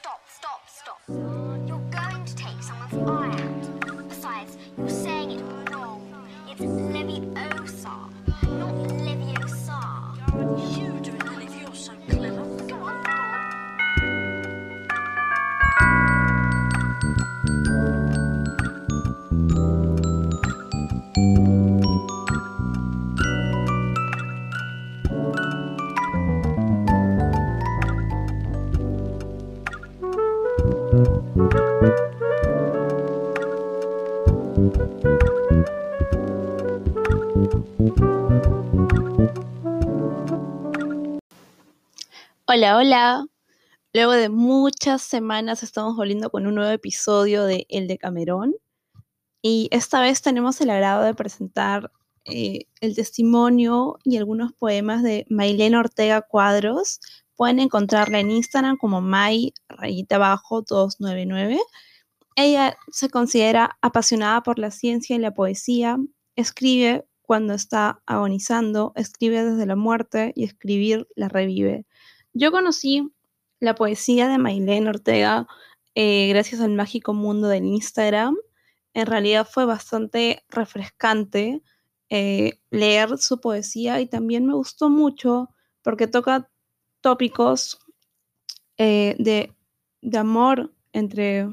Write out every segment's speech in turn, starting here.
stop, stop, stop. Hola, hola. Luego de muchas semanas estamos volviendo con un nuevo episodio de El de Camerón. Y esta vez tenemos el agrado de presentar eh, el testimonio y algunos poemas de Mailén Ortega Cuadros. Pueden encontrarla en Instagram como May rayita abajo 299. Ella se considera apasionada por la ciencia y la poesía. Escribe cuando está agonizando, escribe desde la muerte y escribir la revive. Yo conocí la poesía de Mailén Ortega eh, gracias al mágico mundo del Instagram. En realidad fue bastante refrescante eh, leer su poesía y también me gustó mucho porque toca tópicos eh, de, de amor entre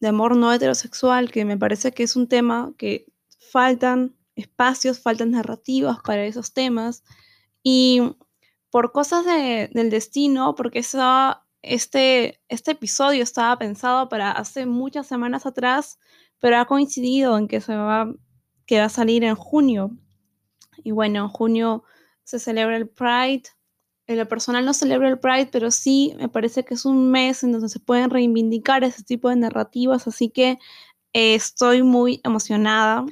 de amor no heterosexual, que me parece que es un tema que faltan espacios, faltan narrativas para esos temas. Y por cosas de- del destino, porque esa- este, este episodio estaba pensado para hace muchas semanas atrás, pero ha coincidido en que, se va, que va a salir en junio. Y bueno, en junio se celebra el Pride. En lo personal no celebro el Pride, pero sí me parece que es un mes en donde se pueden reivindicar ese tipo de narrativas, así que eh, estoy muy emocionada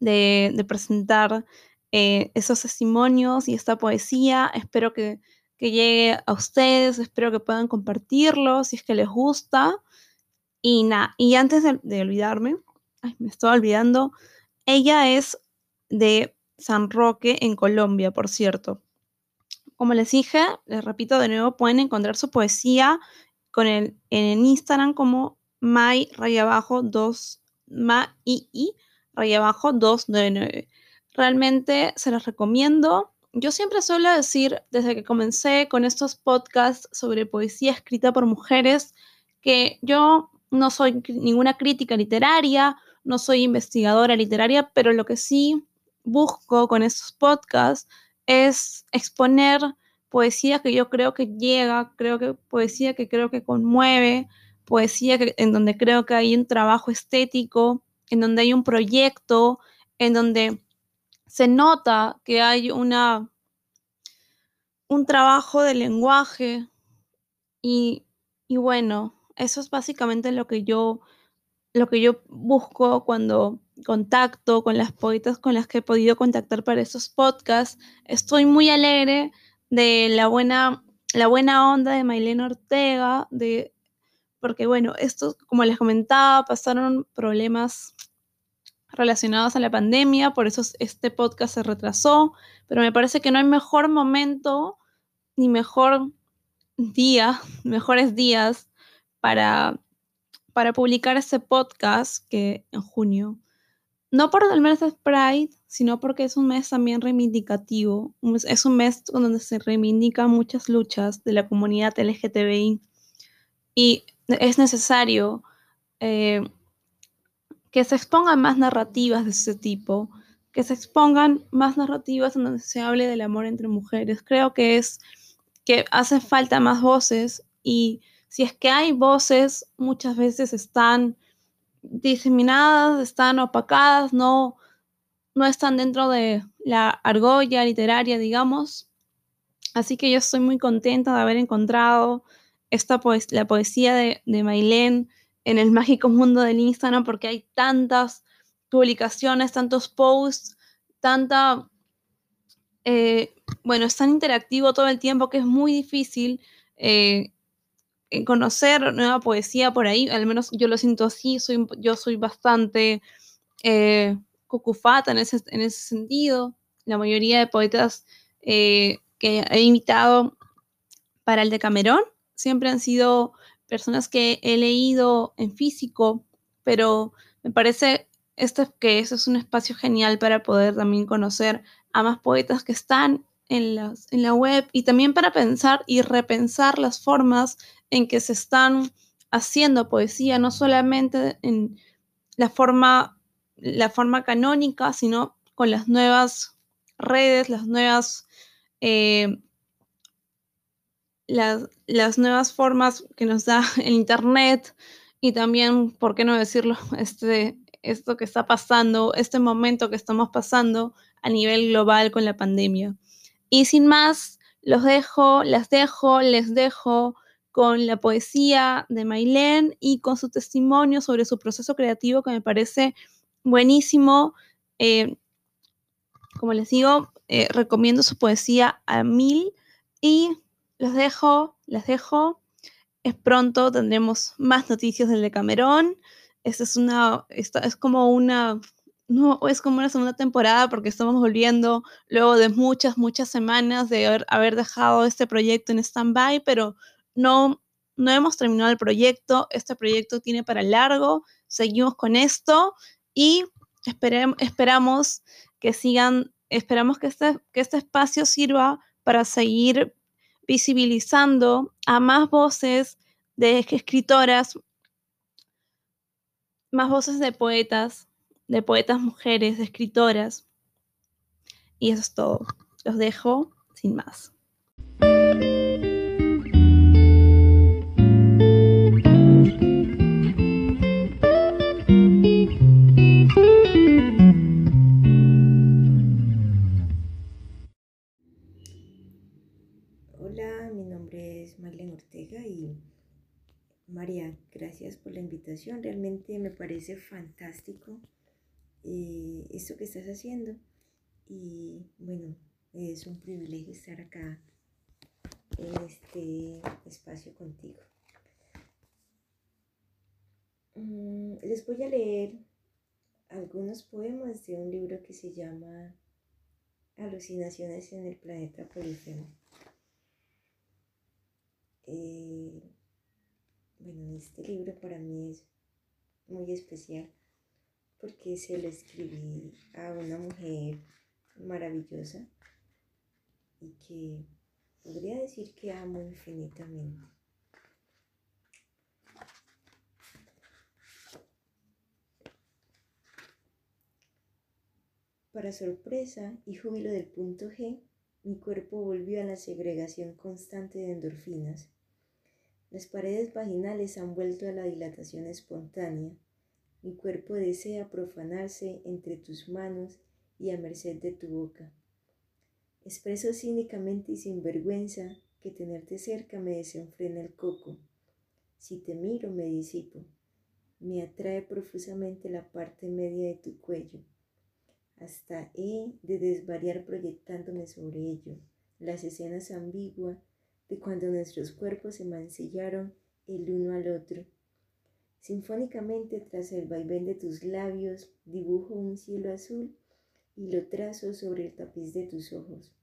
de, presentar eh, esos testimonios y esta poesía. Espero que, que llegue a ustedes, espero que puedan compartirlo si es que les gusta. Y nada, y antes de, de olvidarme, ay, me estaba olvidando, ella es de San Roque en Colombia, por cierto. Como les dije, les repito de nuevo, pueden encontrar su poesía con el, en Instagram como my raya abajo 2 ma i i raya abajo 299. Realmente se los recomiendo. Yo siempre suelo decir, desde que comencé con estos podcasts sobre poesía escrita por mujeres, que yo no soy ninguna crítica literaria, no soy investigadora literaria, pero lo que sí busco con estos podcasts es exponer poesía que yo creo que llega, creo que poesía que creo que conmueve, poesía en donde creo que hay un trabajo estético, en donde hay un proyecto, en donde se nota que hay una un trabajo de lenguaje. Y, y bueno, eso es básicamente lo que yo lo que yo busco cuando contacto con las poetas con las que he podido contactar para esos podcasts. Estoy muy alegre de la buena, la buena onda de Mailena Ortega, de, porque bueno, estos, como les comentaba, pasaron problemas relacionados a la pandemia, por eso este podcast se retrasó, pero me parece que no hay mejor momento ni mejor día, mejores días para, para publicar este podcast que en junio. No por el mes de Pride, sino porque es un mes también reivindicativo. Es un mes donde se reivindican muchas luchas de la comunidad LGTBI y es necesario eh, que se expongan más narrativas de ese tipo, que se expongan más narrativas en donde se hable del amor entre mujeres. Creo que es que hacen falta más voces y si es que hay voces, muchas veces están diseminadas, están opacadas, no, no están dentro de la argolla literaria, digamos. Así que yo estoy muy contenta de haber encontrado esta la poesía de, de Mailén en el mágico mundo del Instagram porque hay tantas publicaciones, tantos posts, tanta... eh, bueno, es tan interactivo todo el tiempo que es muy difícil eh, conocer nueva poesía por ahí, al menos yo lo siento así, yo soy bastante eh, cucufata en ese, en ese sentido. La mayoría de poetas eh, que he invitado para el de Camerón siempre han sido personas que he leído en físico, pero me parece que eso es un espacio genial para poder también conocer a más poetas que están en, las, en la web y también para pensar y repensar las formas en que se están haciendo poesía, no solamente en la forma, la forma canónica, sino con las nuevas redes, las nuevas, eh, las, las, nuevas formas que nos da el Internet y también, ¿por qué no decirlo? Este, esto que está pasando, este momento que estamos pasando a nivel global con la pandemia. Y sin más, los dejo, las dejo, les dejo con la poesía de Mailén y con su testimonio sobre su proceso creativo que me parece buenísimo. Eh, como les digo, eh, recomiendo su poesía a mil y los dejo, las dejo. Es pronto, tendremos más noticias del Decamerón. Esta es una, esta es como una, no, es como una segunda temporada porque estamos volviendo luego de muchas, muchas semanas de haber, dejado este proyecto en stand-by, pero no, no hemos terminado el proyecto. Este proyecto tiene para largo. Seguimos con esto y esperamos que sigan, esperamos que este, que este espacio sirva para seguir visibilizando a más voces de escritoras, más voces de poetas, de poetas mujeres, de escritoras. Y eso es todo. Los dejo sin más. Hola, mi nombre es Marlene Ortega y María, gracias por la invitación. Realmente me parece fantástico eh, esto que estás haciendo. Y bueno, es un privilegio estar acá en este espacio contigo. Mm, les voy a leer algunos poemas de un libro que se llama Alucinaciones en el planeta Polifemo. Eh, bueno, este libro para mí es muy especial porque se lo escribí a una mujer maravillosa y que podría decir que amo infinitamente. Para sorpresa y júbilo del punto G, mi cuerpo volvió a la segregación constante de endorfinas las paredes vaginales han vuelto a la dilatación espontánea. Mi cuerpo desea profanarse entre tus manos y a merced de tu boca. Expreso cínicamente y sin vergüenza que tenerte cerca me desenfrena el coco. Si te miro me disipo. Me atrae profusamente la parte media de tu cuello. Hasta he de desvariar proyectándome sobre ello. Las escenas ambiguas de cuando nuestros cuerpos se mancillaron el uno al otro. Sinfónicamente, tras el vaivén de tus labios, dibujo un cielo azul y lo trazo sobre el tapiz de tus ojos.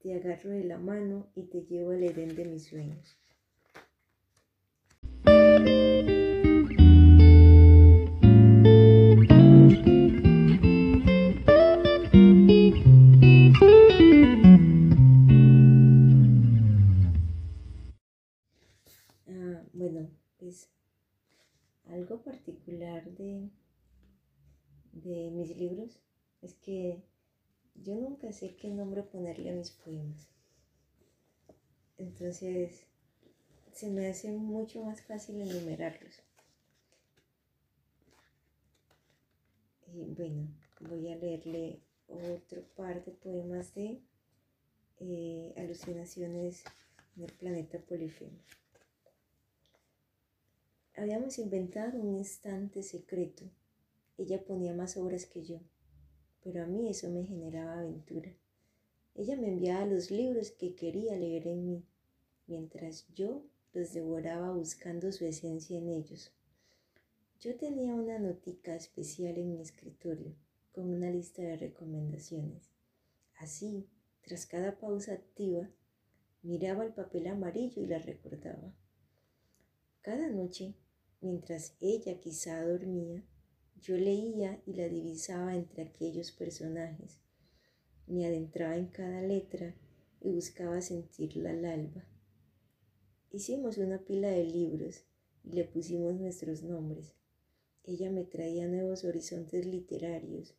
Te agarro de la mano y te llevo al Edén de mis sueños. De, de mis libros es que yo nunca sé qué nombre ponerle a mis poemas. Entonces, se me hace mucho más fácil enumerarlos. Y bueno, voy a leerle otro par de poemas de eh, alucinaciones en el planeta Polifemo. Habíamos inventado un instante secreto. Ella ponía más obras que yo, pero a mí eso me generaba aventura. Ella me enviaba los libros que quería leer en mí, mientras yo los devoraba buscando su esencia en ellos. Yo tenía una notica especial en mi escritorio, con una lista de recomendaciones. Así, tras cada pausa activa, Miraba el papel amarillo y la recordaba. Cada noche, mientras ella quizá dormía, yo leía y la divisaba entre aquellos personajes. Me adentraba en cada letra y buscaba sentirla al alba. Hicimos una pila de libros y le pusimos nuestros nombres. Ella me traía nuevos horizontes literarios.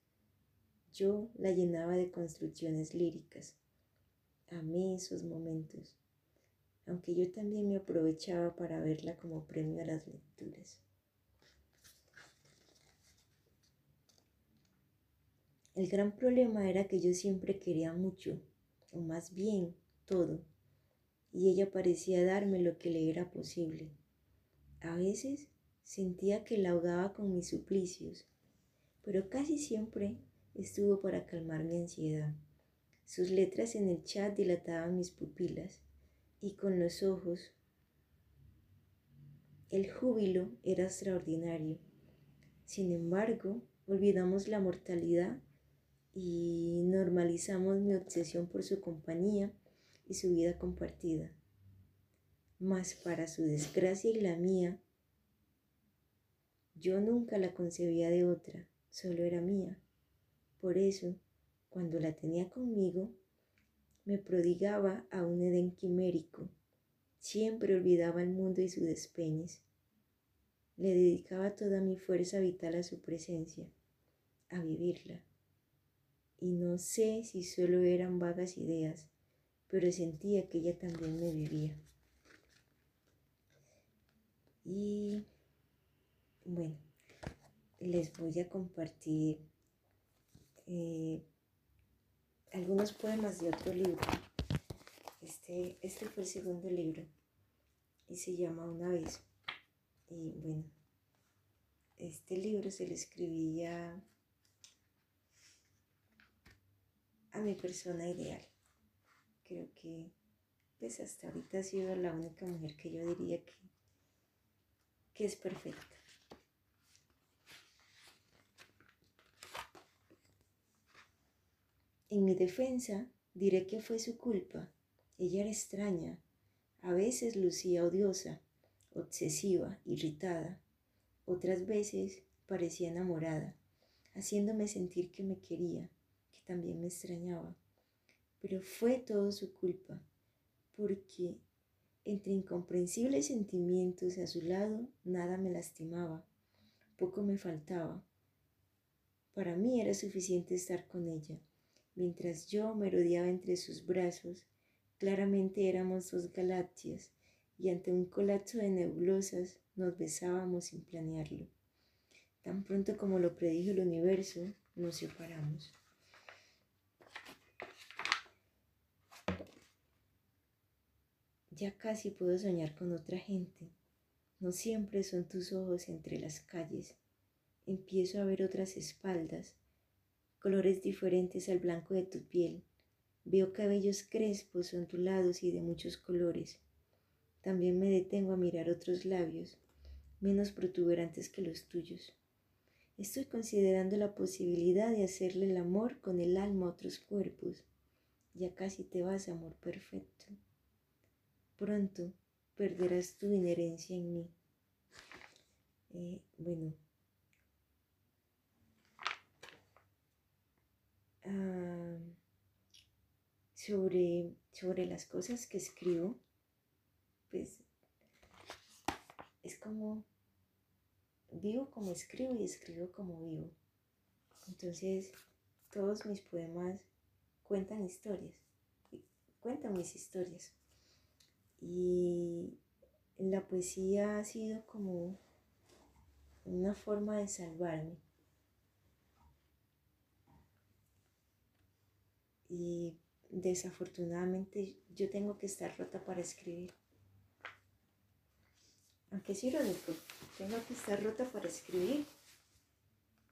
Yo la llenaba de construcciones líricas. Amé esos momentos, aunque yo también me aprovechaba para verla como premio a las lecturas. El gran problema era que yo siempre quería mucho, o más bien todo, y ella parecía darme lo que le era posible. A veces sentía que la ahogaba con mis suplicios, pero casi siempre estuvo para calmar mi ansiedad. Sus letras en el chat dilataban mis pupilas y con los ojos. El júbilo era extraordinario. Sin embargo, olvidamos la mortalidad y normalizamos mi obsesión por su compañía y su vida compartida. Mas para su desgracia y la mía, yo nunca la concebía de otra, solo era mía. Por eso, cuando la tenía conmigo, me prodigaba a un Edén quimérico. Siempre olvidaba el mundo y sus despeñes. Le dedicaba toda mi fuerza vital a su presencia, a vivirla. Y no sé si solo eran vagas ideas, pero sentía que ella también me vivía. Y bueno, les voy a compartir eh, algunos poemas de otro libro. Este, este fue el segundo libro y se llama Una vez. Y bueno, este libro se lo escribía a mi persona ideal. Creo que pues hasta ahorita ha sido la única mujer que yo diría que, que es perfecta. En mi defensa diré que fue su culpa. Ella era extraña, a veces lucía odiosa, obsesiva, irritada, otras veces parecía enamorada, haciéndome sentir que me quería, que también me extrañaba. Pero fue todo su culpa, porque entre incomprensibles sentimientos a su lado nada me lastimaba, poco me faltaba. Para mí era suficiente estar con ella Mientras yo me rodeaba entre sus brazos, claramente éramos dos galaxias y ante un colapso de nebulosas nos besábamos sin planearlo. Tan pronto como lo predijo el universo, nos separamos. Ya casi puedo soñar con otra gente. No siempre son tus ojos entre las calles. Empiezo a ver otras espaldas, colores diferentes al blanco de tu piel. Veo cabellos crespos, ondulados y de muchos colores. También me detengo a mirar otros labios, menos protuberantes que los tuyos. Estoy considerando la posibilidad de hacerle el amor con el alma a otros cuerpos. Ya casi te vas, amor perfecto. Pronto perderás tu inherencia en mí. Eh, bueno, sobre, sobre las cosas que escribo, pues es como vivo como escribo y escribo como vivo. Entonces, todos mis poemas cuentan historias, cuentan mis historias. Y la poesía ha sido como una forma de salvarme. Y desafortunadamente yo tengo que estar rota para escribir. Aunque es irónico, tengo que estar rota para escribir.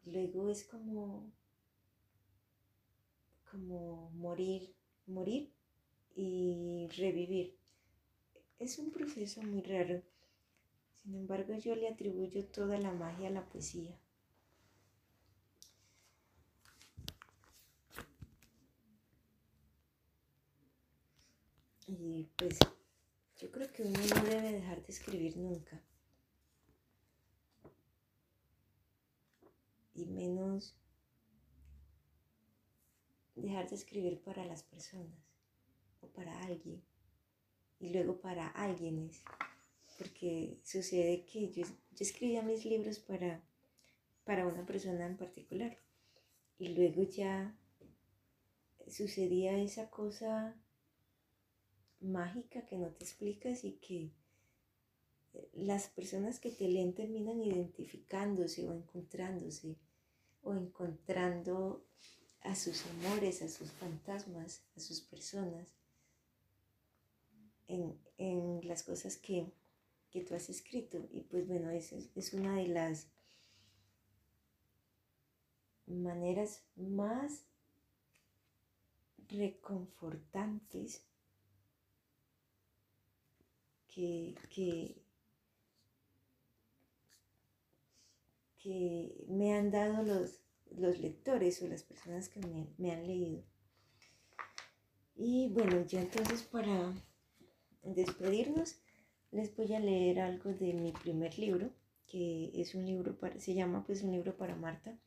Luego es como, como morir, morir y revivir. Es un proceso muy raro. Sin embargo, yo le atribuyo toda la magia a la poesía. Y pues yo creo que uno no debe dejar de escribir nunca. Y menos dejar de escribir para las personas o para alguien y luego para alguienes. Porque sucede que yo, yo escribía mis libros para, para una persona en particular y luego ya sucedía esa cosa mágica que no te explicas y que eh, las personas que te leen terminan identificándose o encontrándose o encontrando a sus amores, a sus fantasmas, a sus personas en, las cosas que, que, tú has escrito. Y pues bueno, esa es una de las maneras más reconfortantes que, que, me han dado los, los lectores o las personas que me, me, han leído. Y bueno, ya entonces para despedirnos, les voy a leer algo de mi primer libro, que es un libro para, se llama pues un libro para Marta,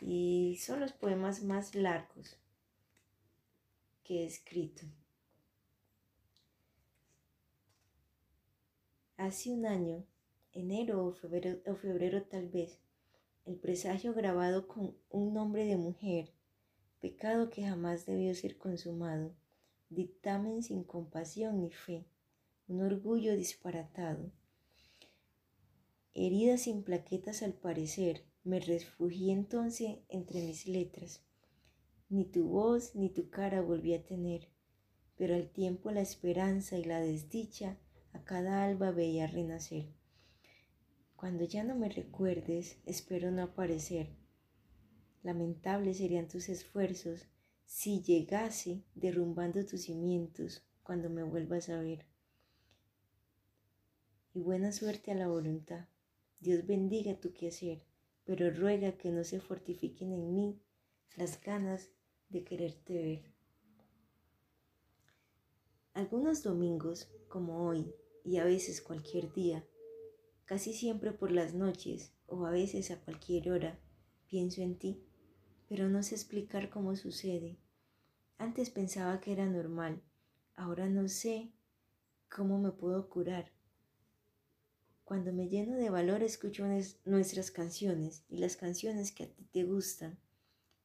y son los poemas más largos que he escrito. Hace un año, enero o febrero, o febrero tal vez, el presagio grabado con un nombre de mujer, pecado que jamás debió ser consumado, dictamen sin compasión ni fe, un orgullo disparatado. Herida sin plaquetas al parecer, me refugié entonces entre mis letras. Ni tu voz ni tu cara volví a tener, pero al tiempo la esperanza y la desdicha a cada alba veía renacer. Cuando ya no me recuerdes, espero no aparecer. Lamentables serían tus esfuerzos si llegase derrumbando tus cimientos cuando me vuelvas a ver. Y buena suerte a la voluntad. Dios bendiga tu quehacer pero ruega que no se fortifiquen en mí las ganas de quererte ver. Algunos domingos, como hoy, y a veces cualquier día, casi siempre por las noches o a veces a cualquier hora, pienso en ti, pero no sé explicar cómo sucede. Antes pensaba que era normal, ahora no sé cómo me puedo curar. Cuando me lleno de valor escucho nuestras canciones y las canciones que a ti te gustan.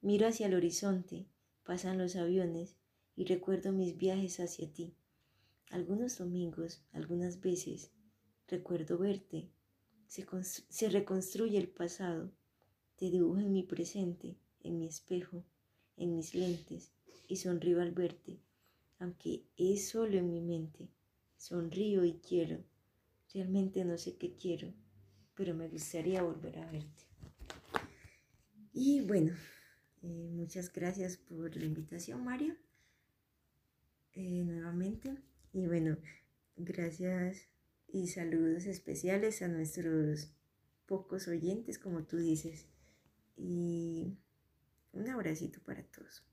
Miro hacia el horizonte, pasan los aviones y recuerdo mis viajes hacia ti. Algunos domingos, algunas veces, recuerdo verte. Se, reconstruye el pasado. Te dibujo en mi presente, en mi espejo, en mis lentes y sonrío al verte, aunque es solo en mi mente. Sonrío y quiero Realmente no sé qué quiero, pero me gustaría volver a verte. Y bueno, eh, muchas gracias por la invitación, Mario, eh, nuevamente. Y bueno, gracias y saludos especiales a nuestros pocos oyentes, como tú dices. Y un abracito para todos.